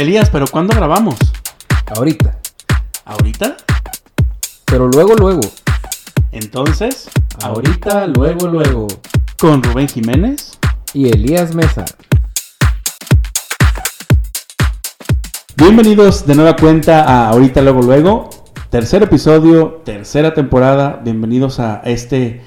Elías, ¿pero cuándo grabamos? Ahorita. ¿Ahorita? Pero luego, luego. Entonces, Ahorita, luego, luego. con Rubén Jiménez. Y Elías Mesa. Bienvenidos de nueva cuenta a Ahorita Luego Luego. Tercer episodio, tercera temporada. Bienvenidos a este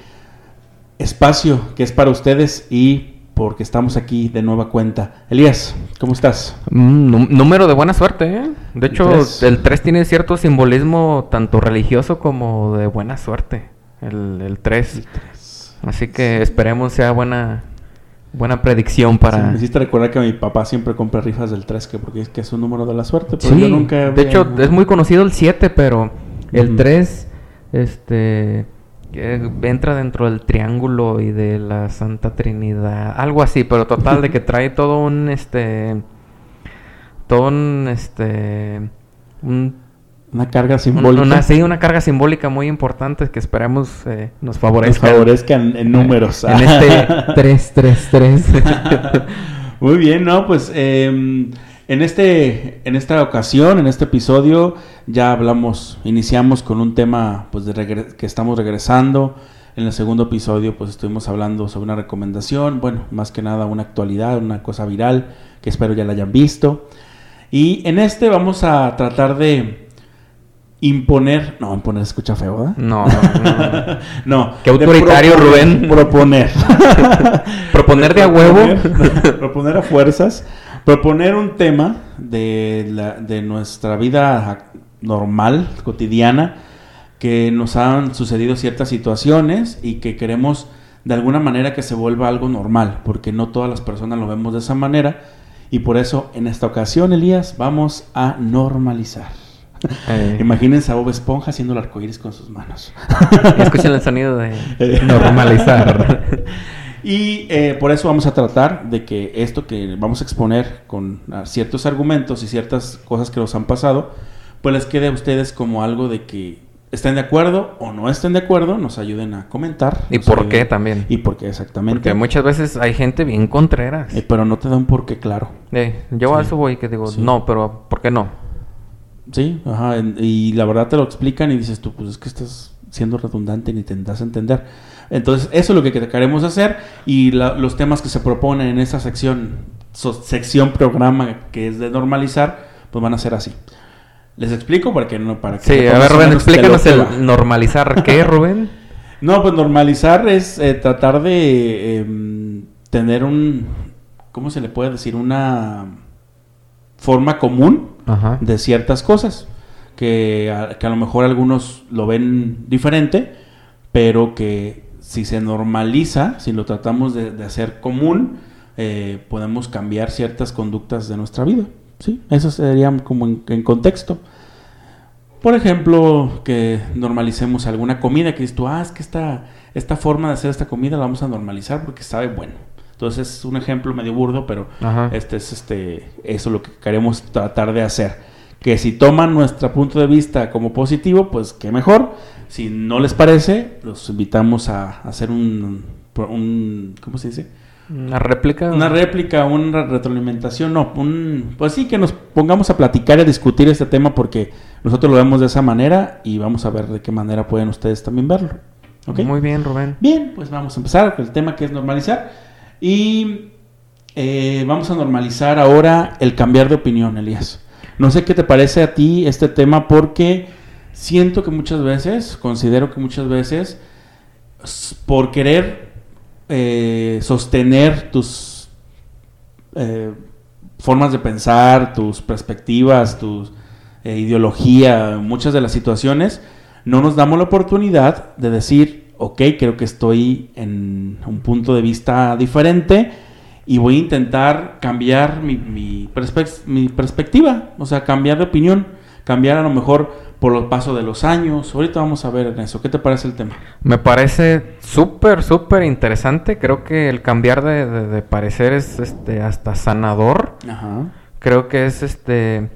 espacio que es para ustedes y porque estamos aquí de nueva cuenta. Elías, ¿cómo estás? Nú- número de buena suerte, ¿eh? De hecho, tres. el 3 tiene cierto simbolismo tanto religioso como de buena suerte. El 3. Así que esperemos sea buena buena predicción Sí, para... me hiciste recordar que mi papá siempre compra rifas del 3, que porque es que es un número de la suerte, pero Sí, yo nunca de hecho es muy conocido el 7, pero el Ujú. 3 este eh, entra dentro del triángulo y de la Santa Trinidad, algo así, pero total de que trae todo un este todo un este un- una carga simbólica. una, sí, una carga simbólica muy importante que esperemos eh, nos nos favorezca favorezcan en números. en este 333. Muy bien, ¿no? Pues eh, en, este, en esta ocasión, en este episodio, ya hablamos, iniciamos con un tema pues, de que estamos regresando. En el segundo episodio, pues estuvimos hablando sobre una recomendación, bueno, más que nada una actualidad, una cosa viral, que espero ya la hayan visto. Y en este vamos a tratar de imponer, no, imponer escucha feo, ¿verdad? no, no. No. Qué autoritario, proponer- Rubén. Proponer. Proponer de a huevo. Proponer a fuerzas. Proponer un tema de, la- de nuestra vida normal, cotidiana, que nos han sucedido ciertas situaciones y que queremos de alguna manera que se vuelva algo normal, porque no todas las personas lo vemos de esa manera. Y por eso, en esta ocasión, Elías, vamos a normalizar. Eh, Imagínense a Bob Esponja haciendo el arcoíris con sus manos. Escuchen el sonido de normalizar. Y eh, por eso vamos a tratar de que esto que vamos a exponer con ah, ciertos argumentos y ciertas cosas que nos han pasado, pues les quede a ustedes como algo de que estén de acuerdo o no estén de acuerdo, nos ayuden a comentar. ¿Y por ayuden- qué también? Y por qué exactamente. Porque muchas veces hay gente bien contreras. Eh, pero no te da un por qué claro. Eh, yo a Sí. eso voy que digo, Sí. no, pero ¿por qué no? Sí, ajá. Y la verdad te lo explican y dices tú, pues es que estás siendo redundante y ni te das a entender. Entonces, eso es lo que queremos hacer y la- los temas que se proponen en esa sección, so- sección programa que es de normalizar, pues van a ser así. Les explico para que no para que Sí, a ver, Rubén, explícanos el va. normalizar. ¿Qué, Rubén? No, pues normalizar es eh, tratar de em, tener un, ¿cómo se le puede decir? Una forma común Ajá. de ciertas cosas que a, que a lo mejor algunos lo ven diferente, pero que si se normaliza, si lo tratamos de, de hacer común, eh, podemos cambiar ciertas conductas de nuestra vida. ¿sí? Eso sería como en, en contexto. Por ejemplo, que normalicemos alguna comida que dices tú, ah, es que esta, esta forma de hacer esta comida la vamos a normalizar porque sabe bueno. Entonces es un ejemplo medio burdo, pero Ajá. este es este eso es lo que queremos tratar de hacer. Que si toman nuestro punto de vista como positivo, pues qué mejor. Si no les parece, los invitamos a hacer un, un ¿cómo se dice? Una réplica. Una réplica, una retroalimentación, no, un, pues sí que nos pongamos a platicar y a discutir este tema porque nosotros lo vemos de esa manera y vamos a ver de qué manera pueden ustedes también verlo. ¿ok? Muy bien, Rubén. Bien, pues vamos a empezar con el tema que es normalizar. Y eh, vamos a normalizar ahora el cambiar de opinión, Elías. No sé qué te parece a ti este tema porque siento que muchas veces, considero que muchas veces, por querer eh, sostener tus eh, formas de pensar, tus perspectivas, tu ideología, muchas de las situaciones, no nos damos la oportunidad de decir, ok, creo que estoy en un punto de vista diferente y voy a intentar cambiar mi perspectiva, o sea, cambiar de opinión, cambiar a lo mejor por el paso de los años. Ahorita vamos a ver en eso. ¿Qué te parece el tema? Me parece súper, súper interesante. Creo que el cambiar de, de- de parecer es este, hasta sanador. Ajá. Creo que es este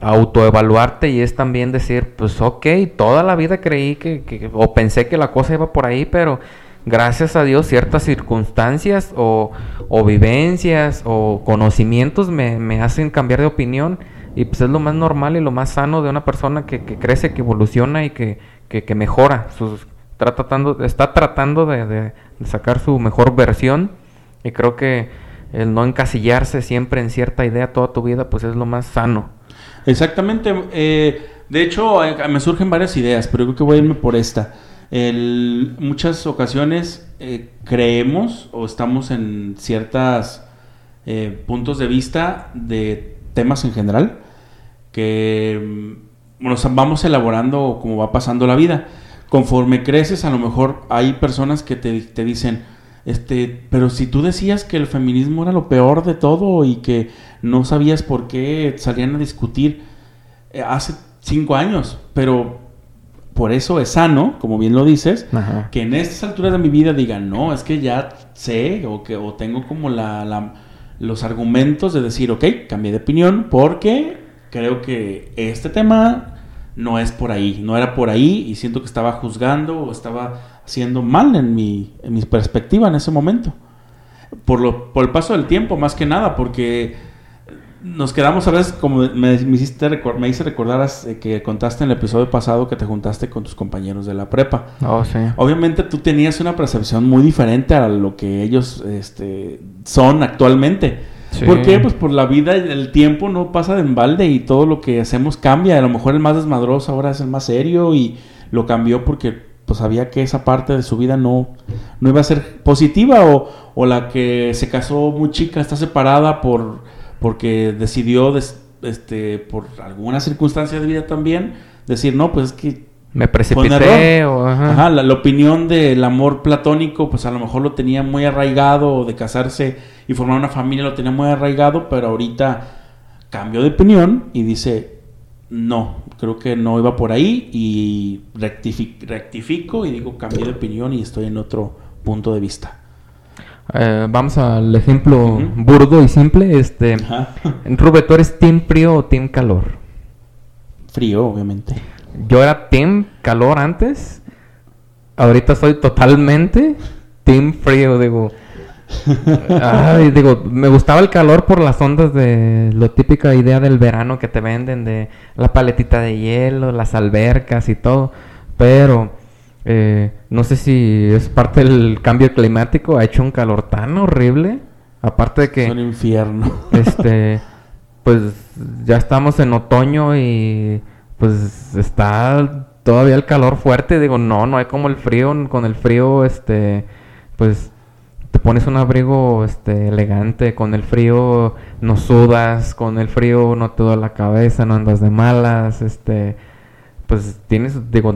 autoevaluarte y es también decir, pues ok, toda la vida creí que, que- o pensé que la cosa iba por ahí, pero gracias a Dios ciertas circunstancias o, o vivencias o conocimientos me, me hacen cambiar de opinión y pues es lo más normal y lo más sano de una persona que, que crece, que evoluciona y que, que, mejora, sus, está tratando, está tratando de sacar su mejor versión y creo que el no encasillarse siempre en cierta idea toda tu vida pues es lo más sano. Exactamente. eh, de hecho, eh, me surgen varias ideas, pero creo que voy a irme por esta. El- muchas ocasiones eh, creemos o estamos en ciertos puntos de vista de temas en general que mm, nos vamos elaborando como va pasando la vida. Conforme creces, a lo mejor hay personas que te, te dicen, este, pero si tú decías que el feminismo era lo peor de todo y que no sabías por qué salían a discutir eh, hace cinco años, pero por eso es sano, como bien lo dices, Ajá. que en estas alturas de mi vida digan, no, es que ya sé o que o tengo como la, la- los argumentos de decir, ok, cambié de opinión porque creo que este tema no es por ahí, no era por ahí y siento que estaba juzgando o estaba haciendo mal en mi, en mi perspectiva en ese momento. Por, lo, por el paso del tiempo, más que nada, porque nos quedamos a veces, como me, me hiciste me hice recordar eh, que contaste en el episodio pasado que te juntaste con tus compañeros de la prepa. Oh, sí. Obviamente tú tenías una percepción muy diferente a lo que ellos este, son actualmente. Sí. ¿Por qué? Pues por la vida y el tiempo no pasa de embalde y todo lo que hacemos cambia. A lo mejor el más desmadroso ahora es el más serio y lo cambió porque pues sabía que esa parte de su vida no, no iba a ser positiva o, o la que se casó muy chica está separada por porque decidió des- este por alguna circunstancia de vida también decir no pues es que Me precipité o... Ajá. Ajá, la, la opinión del amor platónico, pues a lo mejor lo tenía muy arraigado, o de casarse y formar una familia lo tenía muy arraigado, pero ahorita cambió de opinión y dice, no, creo que no iba por ahí y rectifi- rectifico y digo, cambié de opinión y estoy en otro punto de vista. Eh, vamos al ejemplo burdo y simple. Este, Ajá. ¿tú eres team frío o team calor? Frío, obviamente. Yo era team calor antes. Ahorita soy totalmente team frío, digo. Ay, digo, me gustaba el calor por las ondas de lo típica idea del verano que te venden de la paletita de hielo, las albercas y todo. Pero eh, no sé si es parte del cambio climático. Ha hecho un calor tan horrible. Aparte de que Es un infierno. este pues ya estamos en otoño y pues está todavía el calor fuerte digo no no hay como el frío con el frío este pues te pones un abrigo este elegante con el frío no sudas con el frío no te duele la cabeza no andas de malas este pues tienes digo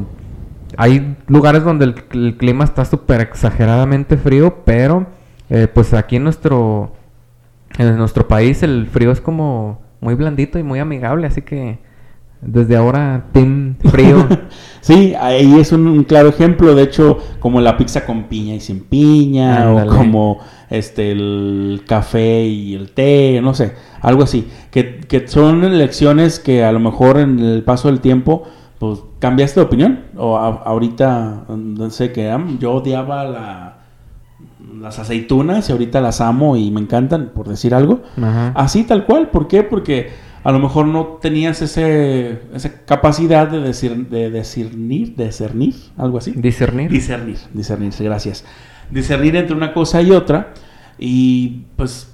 hay lugares donde el, el clima está súper exageradamente frío pero eh, pues aquí en nuestro en nuestro país el frío es como muy blandito y muy amigable, así que desde ahora team frío. Sí, ahí es un, un claro ejemplo, de hecho, como la pizza con piña y sin piña, Ándale. o como este el café y el té, no sé, algo así, que, que son elecciones que a lo mejor en el paso del tiempo, pues cambiaste de opinión, o a- ahorita, no sé qué, yo odiaba la, las aceitunas y ahorita las amo y me encantan, por decir algo, Ajá. Así tal cual, ¿por qué? Porque a lo mejor no tenías ese, esa capacidad de, decir, de discernir, discernir, algo así. Discernir. Discernir, discernir, gracias. Discernir entre una cosa y otra y pues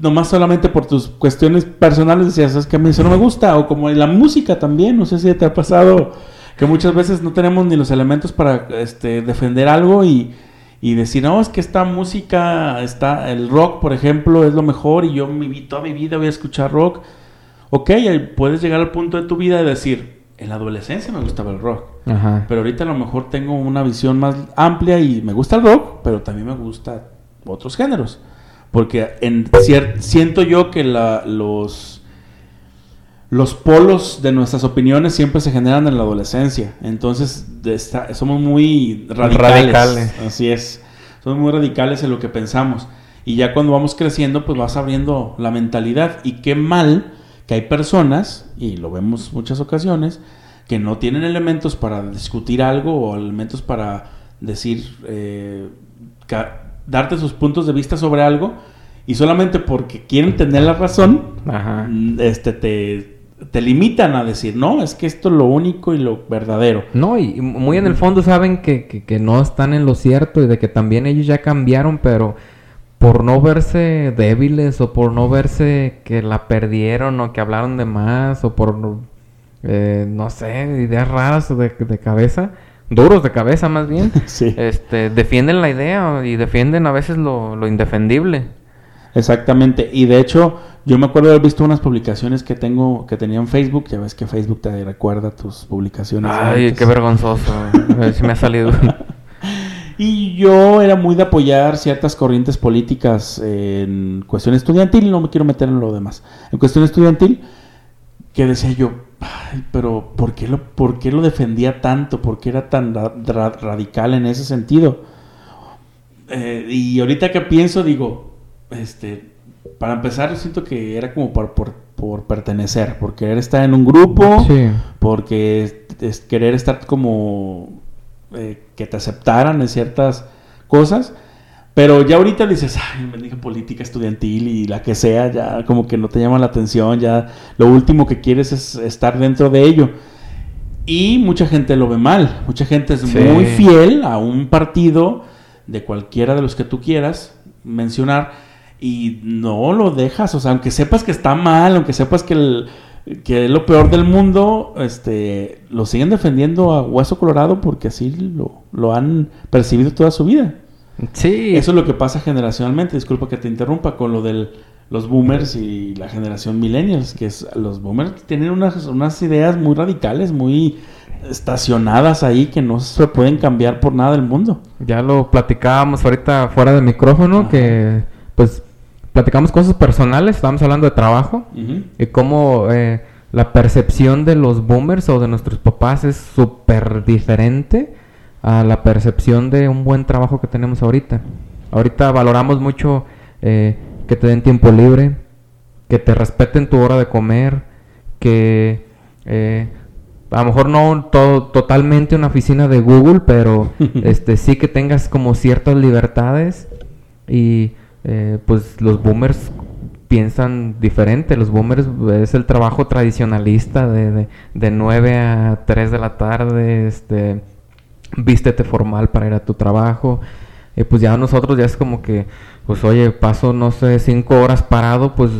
nomás solamente por tus cuestiones personales decías, es que a mí eso no me gusta, o como en la música también, no sé si te ha pasado que muchas veces no tenemos ni los elementos para este, defender algo y, y decir, no, es que esta música, está, el rock, por ejemplo, es lo mejor y yo mi, toda mi vida voy a escuchar rock. Ok, puedes llegar al punto de tu vida de decir, en la adolescencia me gustaba el rock, Ajá. pero ahorita a lo mejor tengo una visión más amplia y me gusta el rock, pero también me gusta otros géneros. Porque en siento yo que la- los, los polos de nuestras opiniones siempre se generan en la adolescencia. Entonces de esta- somos muy radicales. Radicales. Así es. Somos muy radicales en lo que pensamos. Y ya cuando vamos creciendo, pues vas abriendo la mentalidad. Y qué mal que hay personas, y lo vemos muchas ocasiones, que no tienen elementos para discutir algo o elementos para decir, eh, darte sus puntos de vista sobre algo, y solamente porque quieren tener la razón, Ajá. mm, este, te, te limitan a decir, no, es que esto es lo único y lo verdadero. No, y y muy en el fondo saben que, que, que no están en lo cierto y de que también ellos ya cambiaron, pero por no verse débiles o por no verse que la perdieron o que hablaron de más o por, eh, no sé, ideas raras de, de cabeza, duros de cabeza más bien, Sí. este, defienden la idea y defienden a veces lo, lo indefendible. Exactamente. Y de hecho, yo me acuerdo de haber visto unas publicaciones que tengo, que tenía en Facebook. Ya ves que Facebook te recuerda tus publicaciones. Ay, antes. qué vergonzoso. Si me ha salido. Y yo era muy de apoyar ciertas corrientes políticas en cuestión estudiantil, no me quiero meter en lo demás. En cuestión estudiantil, que decía yo, "Ay, pero ¿por qué, lo, ¿por qué lo defendía tanto? ¿Por qué era tan ra- ra- radical en ese sentido? Eh, y ahorita que pienso, digo, este, para empezar, yo siento que era como por, por, por pertenecer, por querer estar en un grupo, Sí. porque es, es querer estar como eh, que te aceptaran en ciertas cosas. Pero ya ahorita dices, ay, me dije política estudiantil y la que sea, ya como que no te llama la atención, ya lo último que quieres es estar dentro de ello. Y mucha gente lo ve mal, mucha gente es Sí. muy fiel a un partido de cualquiera de los que tú quieras mencionar y no lo dejas, o sea, aunque sepas que está mal, aunque sepas que, el- que es lo peor del mundo, este, lo siguen defendiendo a hueso colorado porque así lo, lo han percibido toda su vida. Sí. Eso es lo que pasa generacionalmente, disculpa que te interrumpa, con lo de los boomers y la generación millennials, que es, los boomers tienen unas, unas ideas muy radicales, muy estacionadas ahí, que no se pueden cambiar por nada del mundo. Ya lo platicábamos ahorita fuera del micrófono, Ajá. que pues platicamos cosas personales, estábamos hablando de trabajo y cómo eh, la percepción de los boomers o de nuestros papás es súper diferente a la percepción de un buen trabajo que tenemos ahorita. Ahorita valoramos mucho eh, que te den tiempo libre, que te respeten tu hora de comer, que eh, a lo mejor no todo, totalmente una oficina de Google, pero este sí que tengas como ciertas libertades y eh, pues los boomers piensan diferente. Los boomers es el trabajo tradicionalista de, de, de 9 a 3 de la tarde, este, vístete formal para ir a tu trabajo. Y pues ya nosotros ya es como que, pues oye, paso, no sé, 5 horas parado, pues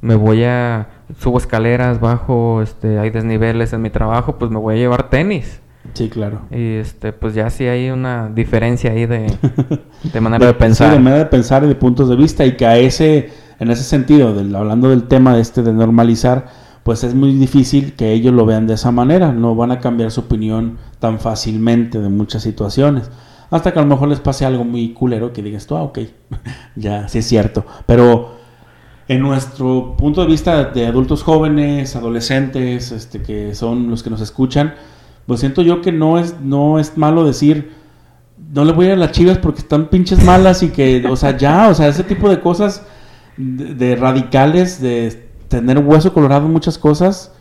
me voy a, subo escaleras, bajo, este, hay desniveles en mi trabajo, pues me voy a llevar tenis. Sí, claro. Y este, pues ya sí hay una diferencia ahí de, de manera de pensar. de manera de pensar y de puntos de vista y que a ese, en ese sentido, del- hablando del tema este de normalizar, pues es muy difícil que ellos lo vean de esa manera, no van a cambiar su opinión tan fácilmente de muchas situaciones. Hasta que a lo mejor les pase algo muy culero que digas tú, ah, ok, ya, sí es cierto. Pero en nuestro punto de vista de adultos jóvenes, adolescentes, este, que son los que nos escuchan, pues siento yo que no es, no es malo decir, no le voy a ir a las chivas porque están pinches malas y que, o sea, ya, o sea, ese tipo de cosas de, de radicales, de tener hueso colorado en muchas cosas,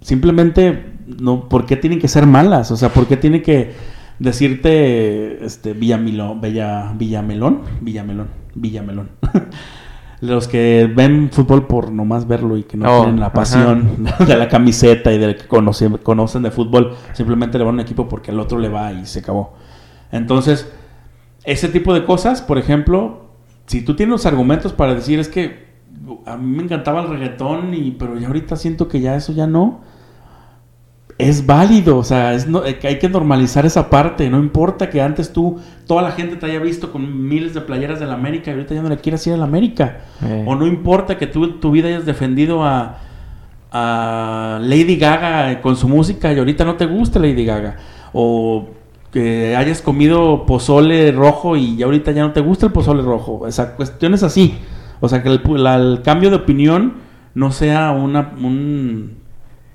simplemente, no, ¿por qué tienen que ser malas? O sea, ¿por qué tiene que decirte, este, Villamilón, Bella, Villamelón, Villamelón, Villamelón? Los que ven fútbol por nomás verlo y que no Oh, tienen la ajá. pasión de la camiseta y del que conocen, conocen de fútbol, simplemente le van a un equipo porque el otro le va y se acabó. Entonces, ese tipo de cosas, por ejemplo, si tú tienes los argumentos para decir es que a mí me encantaba el reggaetón, y, pero ya ahorita siento que ya eso ya no. Es válido, o sea, es no, eh, hay que normalizar esa parte. No importa que antes tú, toda la gente te haya visto con miles de playeras de la América y ahorita ya no le quieras ir a la América. Eh. O no importa que tú en tu vida hayas defendido a, a Lady Gaga con su música y ahorita no te gusta Lady Gaga. O que hayas comido pozole rojo y ya ahorita ya no te gusta el pozole rojo. O sea, cuestiones así. O sea, que el, pu- la- el cambio de opinión no sea una, un,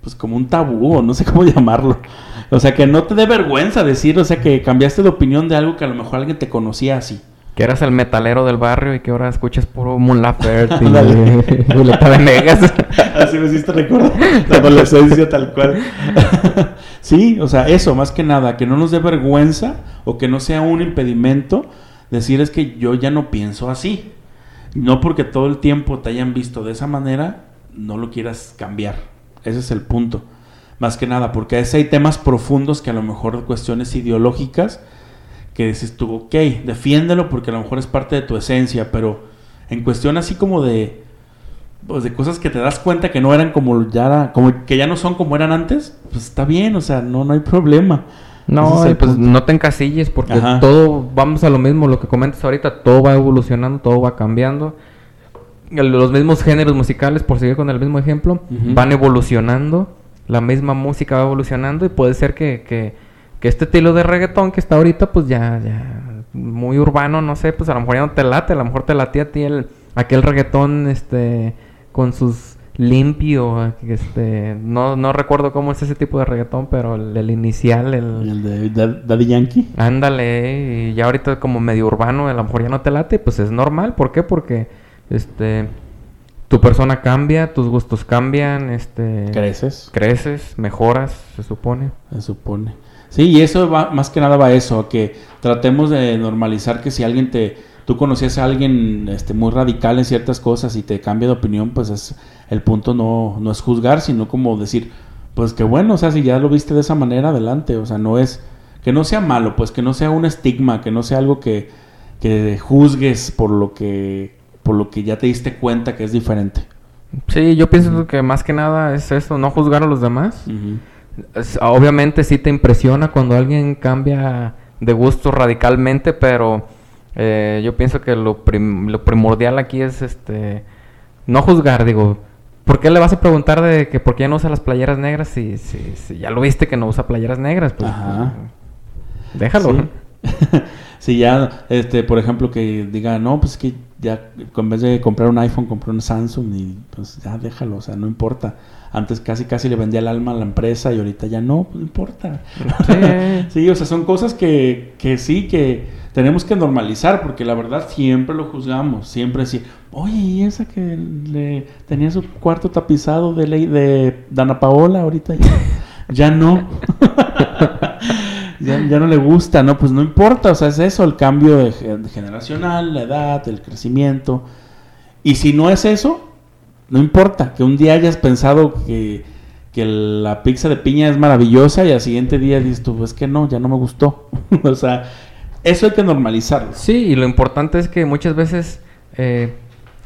pues como un tabú, o no sé cómo llamarlo. O sea, que no te dé vergüenza decir, o sea, que cambiaste de opinión de algo que a lo mejor alguien te conocía así. Que eras el metalero del barrio y que ahora escuchas puro Mon Laferte y. Violeta Venegas. Así me hiciste recordar la adolescencia tal cual. sí, o sea, eso, más que nada, que no nos dé vergüenza o que no sea un impedimento decir es que yo ya no pienso así. No porque todo el tiempo te hayan visto de esa manera, no lo quieras cambiar. Ese es el punto. Más que nada, porque a hay temas profundos que a lo mejor cuestiones ideológicas que dices tú, ok, defiéndelo porque a lo mejor es parte de tu esencia, pero en cuestión así como de pues de cosas que te das cuenta que no eran como ya como que ya no son como eran antes, pues está bien, o sea, no no hay problema. No, es pues punto. no te encasilles porque Ajá. todo, vamos a lo mismo, lo que comentas ahorita, todo va evolucionando, todo va cambiando. Los mismos géneros musicales, por seguir con el mismo ejemplo, van evolucionando, la misma música va evolucionando y puede ser que, que, que este estilo de reggaetón que está ahorita, pues ya, ya muy urbano, no sé, pues a lo mejor ya no te late, a lo mejor te latía a ti el, aquel reggaetón, este, con sus limpio, este, no, no recuerdo cómo es ese tipo de reggaetón, pero el, el inicial, el... El de Da- Daddy Yankee. Ándale, y ya ahorita como medio urbano, a lo mejor ya no te late, pues es normal. ¿Por qué? Porque este tu persona cambia, tus gustos cambian, este Creces, creces, mejoras, se supone. se supone. Sí, y eso va más que nada va a eso, a que tratemos de normalizar que si alguien te tú conocías a alguien este muy radical en ciertas cosas y te cambia de opinión, pues es el punto no no es juzgar, sino como decir, pues que bueno, o sea, si ya lo viste de esa manera, adelante, o sea, no es que no sea malo, pues que no sea un estigma, que no sea algo que, que juzgues por lo que por lo que ya te diste cuenta que es diferente. Sí, yo pienso que más que nada es eso, no juzgar a los demás. Es- obviamente sí te impresiona cuando alguien cambia de gusto radicalmente, pero eh, yo pienso que lo, prim- lo primordial aquí es este no juzgar, digo, ¿por qué le vas a preguntar de que por qué no usa las playeras negras si, si, si ya lo viste que no usa playeras negras? Pues, Ajá. déjalo. Sí. si ya, este, por ejemplo, que diga, no, pues que ya, en vez de comprar un iPhone, compré un Samsung y pues ya déjalo, o sea, no importa. Antes casi casi le vendía el alma a la empresa y ahorita ya no, pues no importa. Sí. Sí, o sea, son cosas que, que sí, que tenemos que normalizar, porque la verdad siempre lo juzgamos, siempre decir, oye, ¿y esa que le tenía su cuarto tapizado de ley de Dana Paola ahorita ya, ya no? ya, ya no le gusta, ¿no? Pues no importa, o sea, es eso, el cambio de ge- generacional, la edad, el crecimiento. Y si no es eso, no importa, que un día hayas pensado que, que la pizza de piña es maravillosa y al siguiente día dices tú, pues que no, ya no me gustó. o sea, eso hay que normalizarlo. Sí, y lo importante es que muchas veces eh,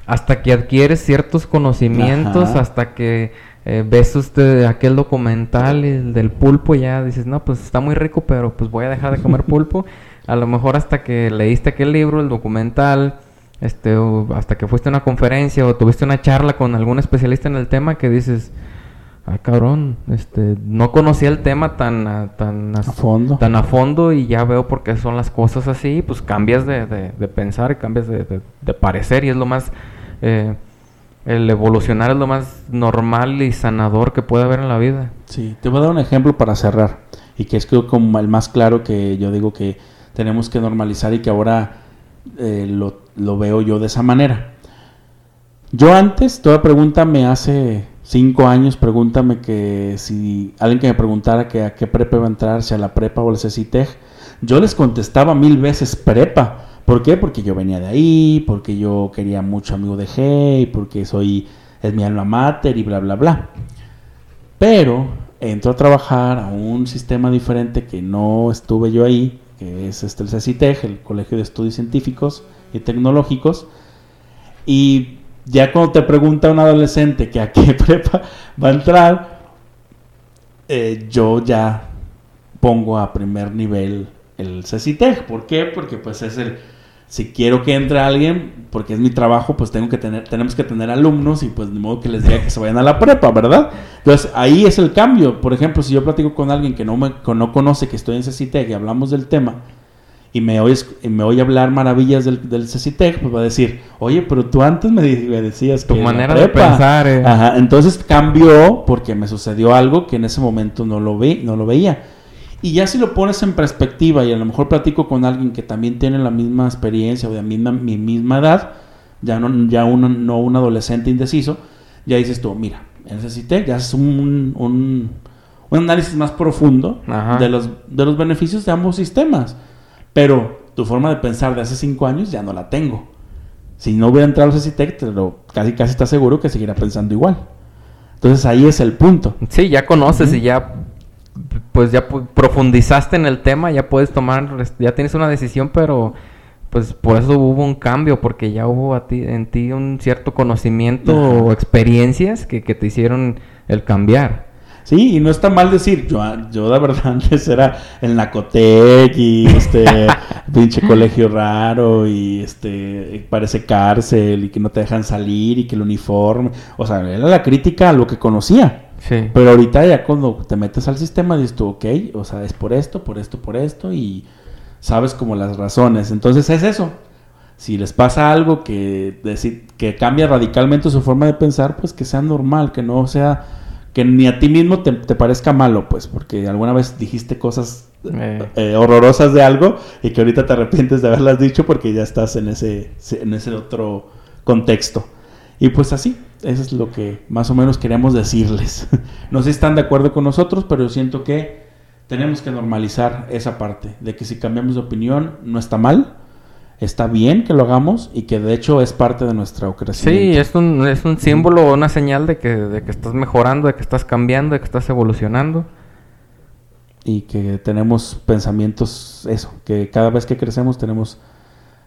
hasta que adquieres ciertos conocimientos, Ajá. hasta que eh, ves usted aquel documental el del pulpo, ya dices, no, pues está muy rico, pero pues voy a dejar de comer pulpo. A lo mejor hasta que leíste aquel libro, el documental, este, o hasta que fuiste a una conferencia o tuviste una charla con algún especialista en el tema que dices, ay cabrón, este, no conocía el tema tan a, tan A fondo. tan a fondo y ya veo por qué son las cosas así, pues cambias de, de- de pensar y cambias de, de- de parecer y es lo más, eh, el evolucionar es lo más normal y sanador que puede haber en la vida. Sí, te voy a dar un ejemplo para cerrar. Y que es creo como el más claro que yo digo que tenemos que normalizar y que ahora eh, lo, lo veo yo de esa manera. Yo antes, toda pregunta me hace cinco años, pregúntame que si alguien que me preguntara que a qué prepa iba a entrar, si a la prepa o al CECITEG, yo les contestaba mil veces prepa. ¿Por qué? Porque yo venía de ahí, porque yo quería mucho amigo de Hey, porque soy, es mi alma mater y bla, bla, bla. Pero entro a trabajar a un sistema diferente que no estuve yo ahí, que es este el CECITEG, el Colegio de Estudios Científicos y Tecnológicos. Y Ya cuando te pregunta un adolescente que a qué prepa va a entrar, eh, yo ya pongo a primer nivel el CECITEC. ¿Por qué? Porque pues es el si quiero que entre alguien, porque es mi trabajo, pues tengo que tener, tenemos que tener alumnos y pues de modo que les diga que se vayan a la prepa, ¿verdad? Entonces ahí es el cambio. Por ejemplo, si yo platico con alguien que no me no conoce que estoy en CECITEC y hablamos del tema y me oyes, y me oye hablar maravillas del, del CECITEC, pues va a decir, oye, pero tú antes me, decías que... Tu manera de pensar. Eh. Ajá, entonces cambió porque me sucedió algo que en ese momento no lo, vi, no lo veía. Y ya si lo pones en perspectiva y a lo mejor platico con alguien que también tiene la misma experiencia o de misma, mi misma edad, ya no, ya no un adolescente indeciso, ya dices tú, mira, necesité, ya es un, un, un análisis más profundo de los, de los beneficios de ambos sistemas. Pero tu forma de pensar de hace cinco años ya no la tengo. Si no hubiera entrado al CITEC, pero casi casi está seguro que seguirá pensando igual. Entonces ahí es el punto. Sí, ya conoces y ya pues ya profundizaste en el tema, ya puedes tomar, ya tienes una decisión, pero pues por eso hubo un cambio, porque ya hubo a ti, en ti un cierto conocimiento o experiencias que, te hicieron el cambiar. Sí, y no está mal decir, yo, yo de verdad antes era el Nacotec y este pinche colegio raro y este parece cárcel y que no te dejan salir y que el uniforme, o sea, era la crítica a lo que conocía. Pero ahorita ya cuando te metes al sistema dices tú, ok, o sea, es por esto, por esto, por esto y sabes como las razones. Entonces es eso. Si les pasa algo que, que cambia radicalmente su forma de pensar, pues que sea normal, que no sea, que ni a ti mismo te, parezca malo, pues, porque alguna vez dijiste cosas eh. Eh, horrorosas de algo y que ahorita te arrepientes de haberlas dicho porque ya estás en ese, en ese otro contexto. Y pues así, eso es lo que más o menos queremos decirles. no sé si están de acuerdo con nosotros, pero yo siento que tenemos que normalizar esa parte, de que si cambiamos de opinión no está mal, está bien que lo hagamos y que de hecho es parte de nuestra crecimiento. Sí, es un, es un símbolo, una señal de que, de que estás mejorando, de que estás cambiando, de que estás evolucionando. Y que tenemos pensamientos, eso, que cada vez que crecemos tenemos,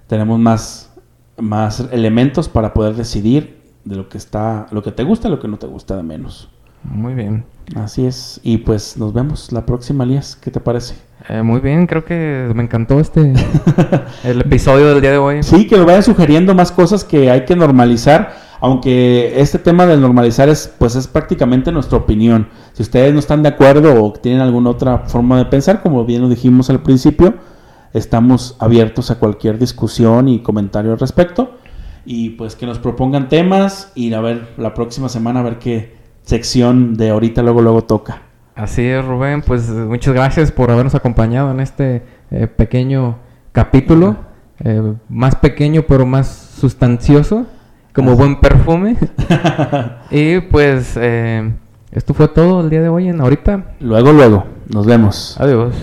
tenemos más, más elementos para poder decidir de lo que está, lo que te gusta, lo que no te gusta de menos. Muy bien. Así es. Y pues nos vemos la próxima, Lías. ¿Qué te parece? Eh, muy bien, creo que me encantó este el episodio del día de hoy. Sí, que nos vayan sugiriendo más cosas que hay que normalizar, aunque este tema de normalizar es pues es prácticamente nuestra opinión. Si ustedes no están de acuerdo o tienen alguna otra forma de pensar, como bien lo dijimos al principio, estamos abiertos a cualquier discusión y comentario al respecto y pues que nos propongan temas y a ver la próxima semana a ver qué sección de ahorita luego luego toca. Así es, Rubén, pues muchas gracias por habernos acompañado en este eh, pequeño capítulo, eh, más pequeño pero más sustancioso, como buen perfume. y pues eh, esto fue todo el día de hoy en ahorita. Luego, luego, nos vemos. Adiós.